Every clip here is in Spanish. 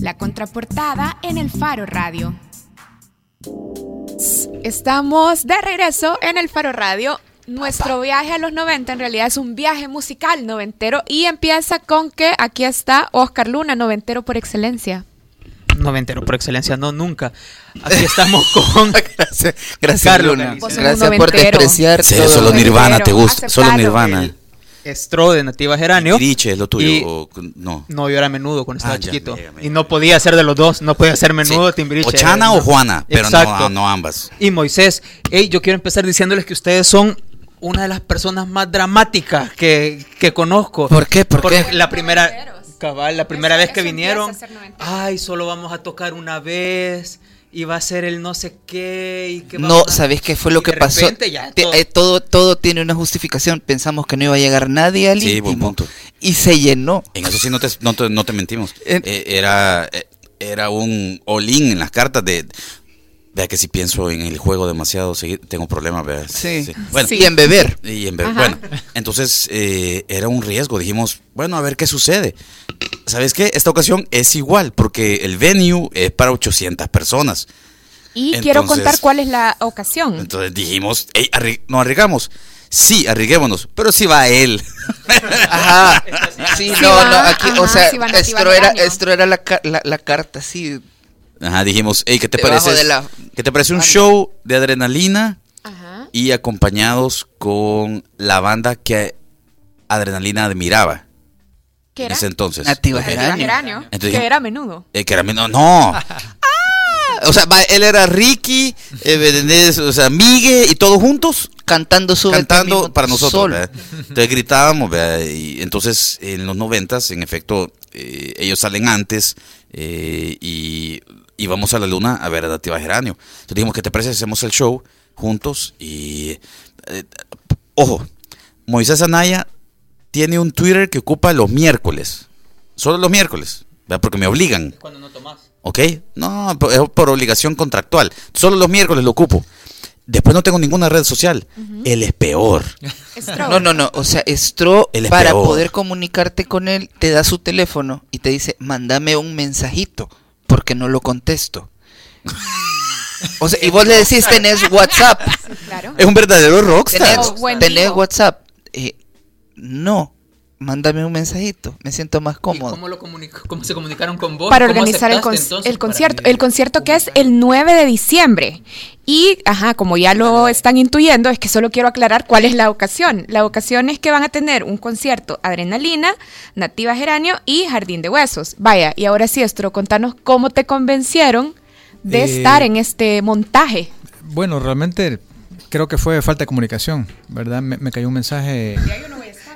La contraportada en el Faro Radio. Estamos de regreso en el Faro Radio. Nuestro viaje a los 90 en realidad es un viaje musical noventero y empieza con que aquí está Oscar Luna, noventero por excelencia. Noventero por excelencia, no, nunca. Aquí estamos con. gracias, gracias Carlos Gracias por despreciar Sí, todo. solo Nirvana te gusta, Aceptalo. solo Nirvana. Estro de Nativa Geranio. Griche es lo tuyo. Y- o- no. No, yo era menudo cuando estaba Ah, ya, chiquito. ya, ya, y no podía ser de los dos. No podía ser menudo, Sí. Timbiriche. O Chana era- o Juana, pero no, no ambas. Y Moisés, hey, yo quiero empezar diciéndoles que ustedes son una de las personas más dramáticas que, que conozco. ¿Por qué? ¿Por Porque qué? la primera, cabal, la primera Eso- vez que vinieron, ay, solo vamos a tocar una vez y va a ser el no sé qué y que No, ¿sabes qué fue y lo que de pasó? ya todo- eh, todo, todo tiene una justificación. Pensamos que no iba a llegar nadie al Sí, buen íntimo. punto. Y se llenó. En eso sí no te, no te, no te mentimos. En- Eh, era, eh, era un all-in en las cartas de... Vea que si pienso en el juego demasiado, tengo problemas, vea. Sí. Bueno, Sí. Y en beber. Y en ver- Ajá. bueno, entonces eh, era un riesgo. Dijimos, bueno, a ver qué sucede. ¿Sabes qué? Esta ocasión es igual, porque el venue es para 800 personas. Y quiero Entonces- contar cuál es la ocasión. Entonces dijimos, "Ey, arri- ¿nos arriesgamos? Sí, arriesguémonos, pero si va él. Ajá. Sí, Sí no, va, no, aquí, ajá, o sea, sí esto era, esto era la, la, la carta, sí. Ajá, dijimos, hey, ¿qué te Debajo parece? la ¿Qué te parece un banda. show de adrenalina Ajá. y acompañados con la banda que Adrenalina admiraba ¿Qué en era? ese entonces? Nativa Geranio. Que era a menudo. Eh, que era menos, no. Ah, o sea, él era Ricky, eh, o sea, Migue y todos juntos Cantando súbete cantando para nosotros. Entonces gritábamos, ¿verdad? y entonces en los noventas, en efecto, eh, ellos salen antes eh, y íbamos a la luna a ver a Nativa Geranio. Entonces dijimos, ¿qué te parece? Hacemos el show juntos y... eh, ojo, Moisés Anaya tiene un Twitter que ocupa los miércoles. Solo los miércoles, ¿verdad? porque me obligan. Cuando no tomás. ¿Ok? No, es por obligación contractual. Solo los miércoles lo ocupo. Después no tengo ninguna red social. Él es peor. Stroke. No, no, no. O sea, Stro, Él es para peor. poder comunicarte con él, te da su teléfono y te dice, mándame un mensajito, porque no lo contesto. O sea, y vos le decís, tenés WhatsApp. Claro. Es un verdadero rockstar. Tenés, tenés. WhatsApp. Eh, no, mándame un mensajito. Me siento más ¿Y cómodo. cómo, lo cómo se comunicaron con vos? para ¿Cómo organizar el, aceptaste, con- entonces, el concierto. El concierto que es el 9 de diciembre. Y, ajá, como ya lo están intuyendo, es que solo quiero aclarar cuál es la ocasión. La ocasión es que van a tener un concierto Adrenalina, Nativa Geranio y Jardín de Huesos. Vaya, y ahora sí, Estro, contanos cómo te convencieron de Eh, estar en este montaje. Bueno, realmente creo que fue falta de comunicación, ¿verdad? Me, me cayó un mensaje.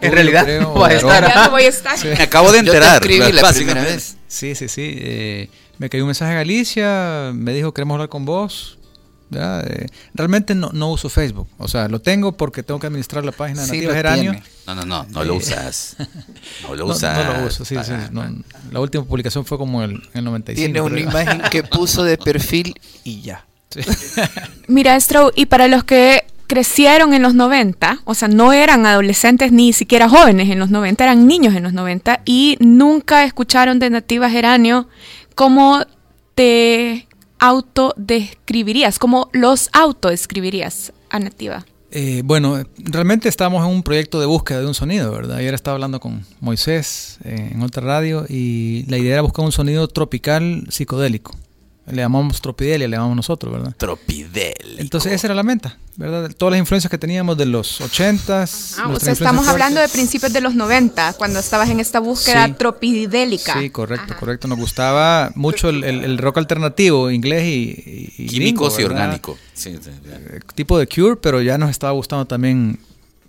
En realidad, creo, no va a pero- estar. Ya no voy a estar. Me acabo de Yo te enterar. escribí la primera vez. Sí, sí, sí. eh, me cayó un mensaje a Galicia, me dijo queremos hablar con vos. Eh, realmente no, no uso Facebook. O sea, lo tengo porque tengo que administrar la página de Sí Nativa Geranio. No, no, no, no lo usas. No lo usas. no lo uso, sí, sí, para- no, la última publicación fue como el, el 95. Tiene una creo. imagen que puso de perfil y ya. Sí. Mira, Estro, y para los que crecieron en los 90, o sea, no eran adolescentes ni siquiera jóvenes en los 90, eran niños en los 90 y nunca escucharon de Nativa Geranio, ¿cómo te autodescribirías? ¿Cómo los autodescribirías a Nativa? Eh, bueno, realmente estábamos en un proyecto de búsqueda de un sonido, ¿verdad? Ayer estaba hablando con Moisés eh, en otra radio y la idea era buscar un sonido tropical psicodélico. Le llamamos tropidelia, le llamamos nosotros, ¿verdad? Tropidélico. Entonces esa era la meta, ¿verdad? Todas las influencias que teníamos de los 80s. Ah, o sea, estamos hablando de principios de los 90, cuando estabas en esta búsqueda Sí. tropidélica. Sí, correcto, Ajá. correcto. Nos gustaba mucho el, el- el rock alternativo, inglés y, Químicos gringo, y orgánico. Sí, sí, sí. Eh, tipo de Cure, pero ya nos estaba gustando también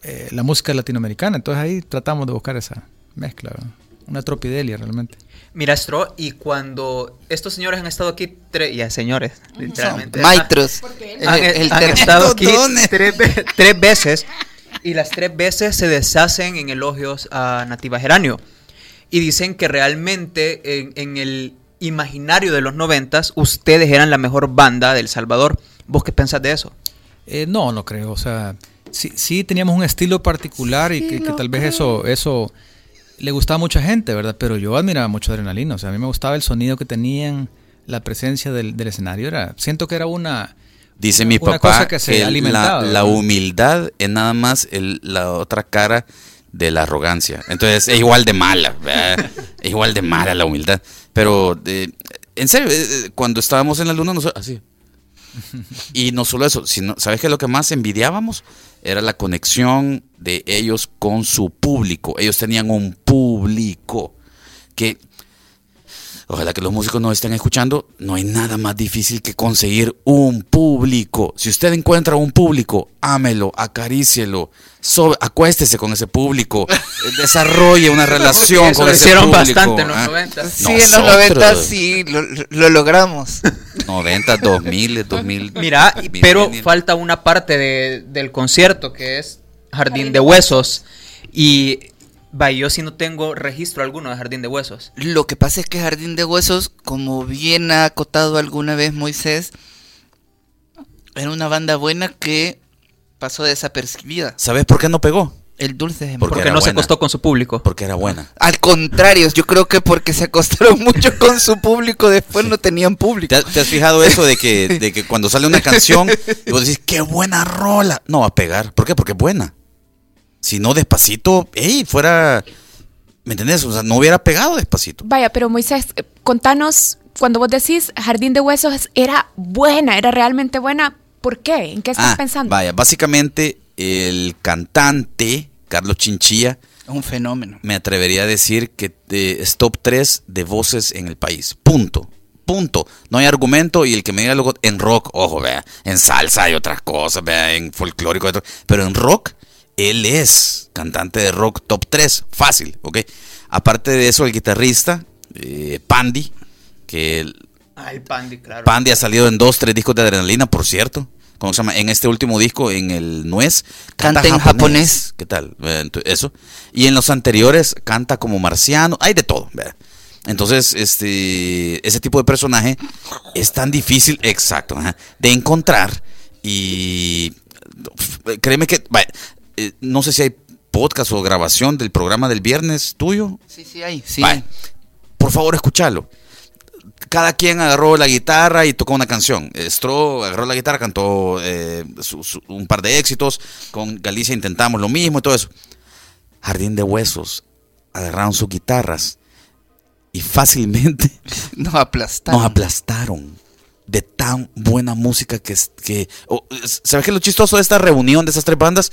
eh, la música latinoamericana. Entonces ahí tratamos de buscar esa mezcla, ¿verdad? una tropidelia realmente. Mira, Stro, y cuando estos señores han estado aquí, tres, ya señores, literalmente. Maitros. Han, El- el han estado aquí tres, ve- tres veces y las tres veces se deshacen en elogios a Nativa Geranio. Y dicen que realmente en, en el imaginario de los noventas, ustedes eran la mejor banda del Salvador. ¿Vos qué pensás de eso? Eh, no, no creo. O sea, sí, sí teníamos un estilo particular y que, que tal vez eso, eso le gustaba a mucha gente, ¿verdad? Pero yo admiraba mucho Adrenalina. O sea, a mí me gustaba el sonido que tenían, la presencia del, del escenario. Era, siento que era una... Dice mi Una papá cosa que se que la, la humildad es nada más el- la otra cara de la arrogancia. Entonces es igual de mala, ¿verdad? es igual de mala la humildad. Pero eh, en serio, eh, eh, cuando estábamos en la luna, nosotros, así. Y no solo eso, sino, ¿sabes qué? Lo que más envidiábamos era la conexión de ellos con su público. Ellos tenían un público que Ojalá que los músicos nos estén escuchando. No hay nada más difícil que conseguir un público. Si usted encuentra un público, ámelo, acarícielo, so- acuéstese con ese público, desarrolle una relación con lo ese hicieron público. bastante en los ¿ah? 90. Sí, en los Nosotros. 90 sí, lo, lo logramos. 90, 2000, 2000. Mira, pero falta una parte de- del concierto que es Jardín de Huesos. Y vaya, yo sí no tengo registro alguno de Jardín de Huesos. Lo que pasa es que Jardín de Huesos, como bien ha acotado alguna vez Moisés, era una banda buena que pasó desapercibida. ¿Sabes por qué no pegó? El dulce de Porque Porque no se acostó con su público. Porque era buena. Al contrario, yo creo que porque se acostaron mucho con su público, después no tenían público. ¿Te, has- te has fijado eso de que, de que cuando sale una canción y vos decís, qué buena rola? No va a pegar. ¿Por qué? Porque es buena. Si no, despacito, ey, fuera. ¿Me entendés? O sea, no hubiera pegado despacito. Vaya, pero Moisés, eh, contanos, cuando vos decís Jardín de Huesos era buena, era realmente buena, ¿por qué? ¿En qué estás Ah, pensando? Vaya, básicamente el cantante, Carlos Chinchilla, Es un fenómeno. me atrevería a decir que eh, es top 3 de voces en el país. Punto. Punto. No hay argumento y el que me diga luego en rock, ojo, vea, en salsa hay otras cosas, vea, en folclórico, hay otro- pero en rock, él es cantante de rock top 3, fácil, ¿ok? Aparte de eso, el guitarrista, eh, Pandy, que el- Ay, Pandy, claro. Pandy ha salido en dos, tres discos de adrenalina, por cierto. ¿Cómo se llama? En este último disco, en el Nuez, Canta en japonés. ¿Qué tal? Eh, Eso. Y en los anteriores canta como marciano. Hay de todo. ¿verdad? Entonces, este, ese tipo de personaje es tan difícil, exacto, ajá, de encontrar. Y créeme que, vaya, eh, no sé si hay podcast o grabación del programa del viernes tuyo. Sí, sí hay. Sí. Por favor, escúchalo. Cada quien agarró la guitarra y tocó una canción. Stro agarró la guitarra, cantó eh, su- su- un par de éxitos. Con Galicia intentamos lo mismo y todo eso. Jardín de Huesos agarraron sus guitarras y fácilmente Nos aplastaron. nos aplastaron de tan buena música que... que oh, ¿Sabes qué es lo chistoso de esta reunión de esas tres bandas?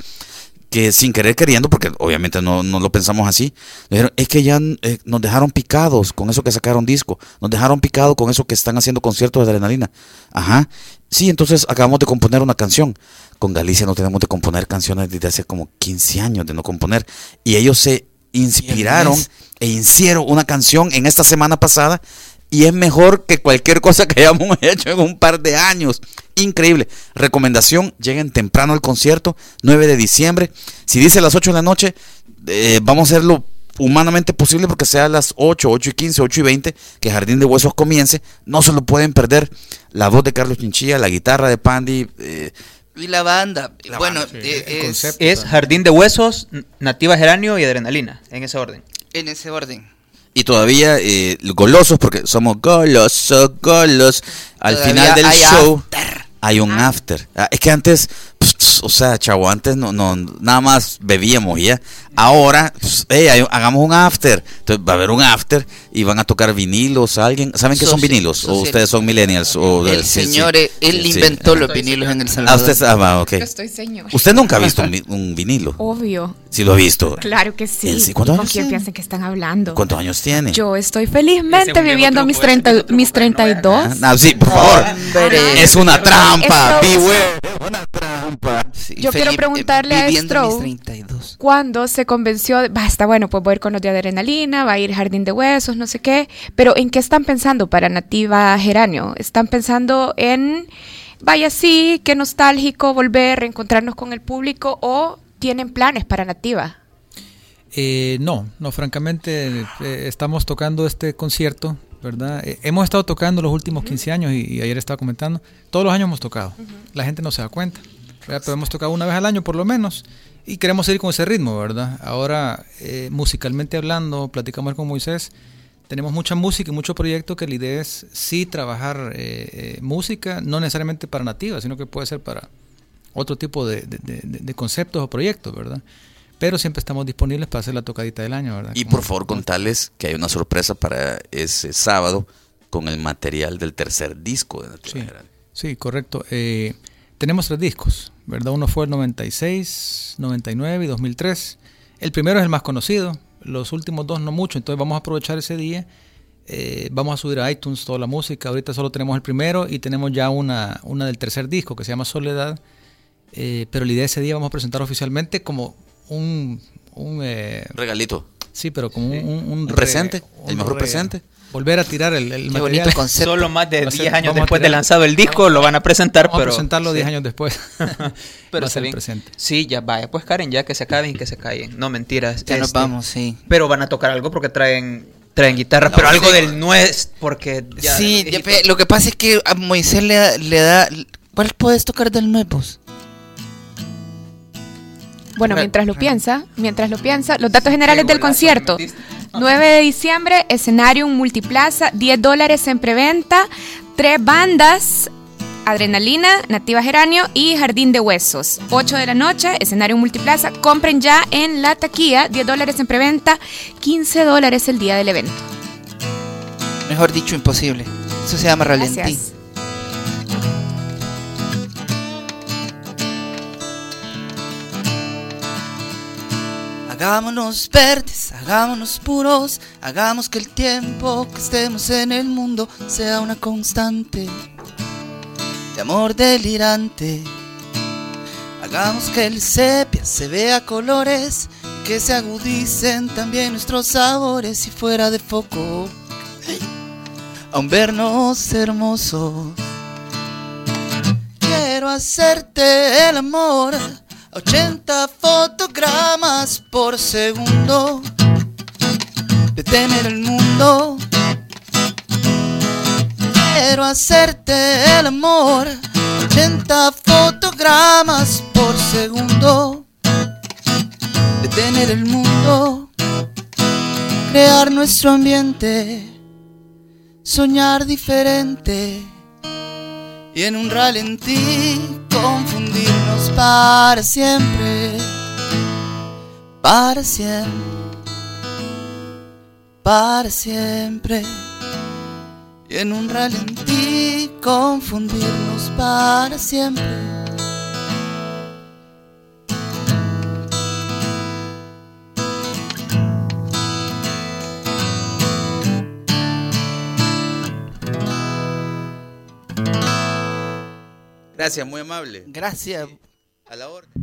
Que sin querer queriendo, porque obviamente no, no lo pensamos así, dijeron, es que ya eh, nos dejaron picados con eso que sacaron disco, nos dejaron picados con eso que están haciendo conciertos de adrenalina. Ajá. Sí, entonces acabamos de componer una canción. Con Galicia no tenemos de componer canciones desde hace como 15 años de no componer. Y ellos se inspiraron e hicieron una canción en esta semana pasada y es mejor que cualquier cosa que hayamos hecho en un par de años. Increíble. Recomendación, lleguen temprano al concierto, 9 de diciembre. Si dice a las 8 de la noche, eh, vamos a hacerlo humanamente posible porque sea a las 8, 8 y 15, 8 y 20, que Jardín de Huesos comience. No se lo pueden perder. La voz de Carlos Chinchilla, la guitarra de Pandy. eh, Y la banda. La bueno, banda, sí, eh, es concepto. Es Jardín de Huesos, Nativa Geranio y Adrenalina, en ese orden. en ese orden. Y todavía eh, golosos, porque somos golosos, golos. Al Todavía final del hay show after. hay un after. Ah, es que antes, o sea, chavo, antes no, no, nada más bebíamos ya. Ahora, pss, hey, hay- hagamos un after. Entonces va a haber un after y van a tocar vinilos. ¿Alguien saben qué son Social- vinilos? ¿O social- ustedes son millennials? O, El sí, sí. señor, eh, él Sí, sí. inventó los Estoy vinilos en El Ah, Salvador. usted, ah, va, ok. Yo estoy señor. Usted nunca ha visto un, un vinilo. Obvio. Sí lo ha visto. Claro que sí. ¿En sí? ¿Cuántos ¿Con años quién tiene? piensan que están hablando? ¿Cuántos años tiene? Yo estoy felizmente es viviendo mis, ese 30, viejo truco mis para no ver. 32. Ah, sí, por favor. Hombre. Es una trampa. Beware. Una trampa. Sí, Yo quiero Felipe, preguntarle a Stroh. 32. Cuando se convenció, de, basta, bueno, pues voy a ir con los de adrenalina, va a ir Jardín de Huesos, no sé qué, pero ¿en qué están pensando para Nativa Geranio? ¿Están pensando en, vaya, sí, qué nostálgico volver, reencontrarnos con el público o tienen planes para Nativa? Eh, no, no, francamente eh, estamos tocando este concierto, ¿verdad? Eh, hemos estado tocando los últimos 15 años y, y ayer estaba comentando, todos los años hemos tocado, la gente no se da cuenta. ¿Verdad? Pero hemos tocado una vez al año por lo menos y queremos seguir con ese ritmo, ¿verdad? Ahora, eh, musicalmente hablando, platicamos con Moisés, tenemos mucha música y mucho proyecto que la idea es sí trabajar eh, eh, música, no necesariamente para nativas, sino que puede ser para otro tipo de, de- de- de conceptos o proyectos, ¿verdad? Pero siempre estamos disponibles para hacer la tocadita del año, ¿verdad? Y por favor contarles que hay una sorpresa para ese sábado con el material del tercer disco de Nativa Sí, General. sí, correcto. Eh, tenemos tres discos, ¿verdad? Uno fue el 96, 99 y 2003. El primero es el más conocido, los últimos dos no mucho, entonces vamos a aprovechar ese día. Eh, vamos a subir a iTunes toda la música. Ahorita solo tenemos el primero y tenemos ya una, una del tercer disco que se llama Soledad. Eh, pero la idea de ese día vamos a presentar oficialmente como un... un, eh, Regalito. sí, pero como un, un, Un presente, el mejor presente. Volver a tirar el, el Qué material. bonito concepto. Solo más de Va a ser- 10 años después de lanzado el disco lo van a presentar, Vamos pero... a presentarlo 10 sí. años después. Pero Va a está ser bien. presente. Sí, ya vaya. Pues Karen, ya que se acaben y que se callen. No, mentiras. Ya nos este, vamos, sí. Pero van a tocar algo porque traen traen guitarra, No, pero algo sí. del nuez, porque ya... sí, ya lo que pasa es que a Moisés le, da- le da... ¿Cuál puedes tocar del nuevos? Bueno, mientras lo piensa, mientras lo piensa, los datos generales del concierto. Le metiste. 9 de diciembre, escenario multiplaza, 10 dólares en preventa, tres bandas, Adrenalina, Nativa Geranio y Jardín de Huesos. 8 de la noche, escenario multiplaza, compren ya en la taquilla, 10 dólares en preventa, 15 dólares el día del evento. Mejor dicho, imposible. Eso se llama ralentí. Gracias. Hagámonos verdes, hagámonos puros, hagamos que el tiempo que estemos en el mundo sea una constante de amor delirante. Hagamos que el sepia se vea colores que se agudicen también nuestros sabores y fuera de foco. Aún vernos hermosos. Quiero hacerte el amor 80 fotogramas por segundo. Detener el mundo. Quiero hacerte el amor a 80 fotogramas por segundo. Detener el mundo. Crear nuestro ambiente. Soñar diferente y en un ralentí confundirnos para siempre, para siempre, para siempre. Y en un ralentí confundirnos para siempre. Gracias, muy amable. Gracias. A la orden.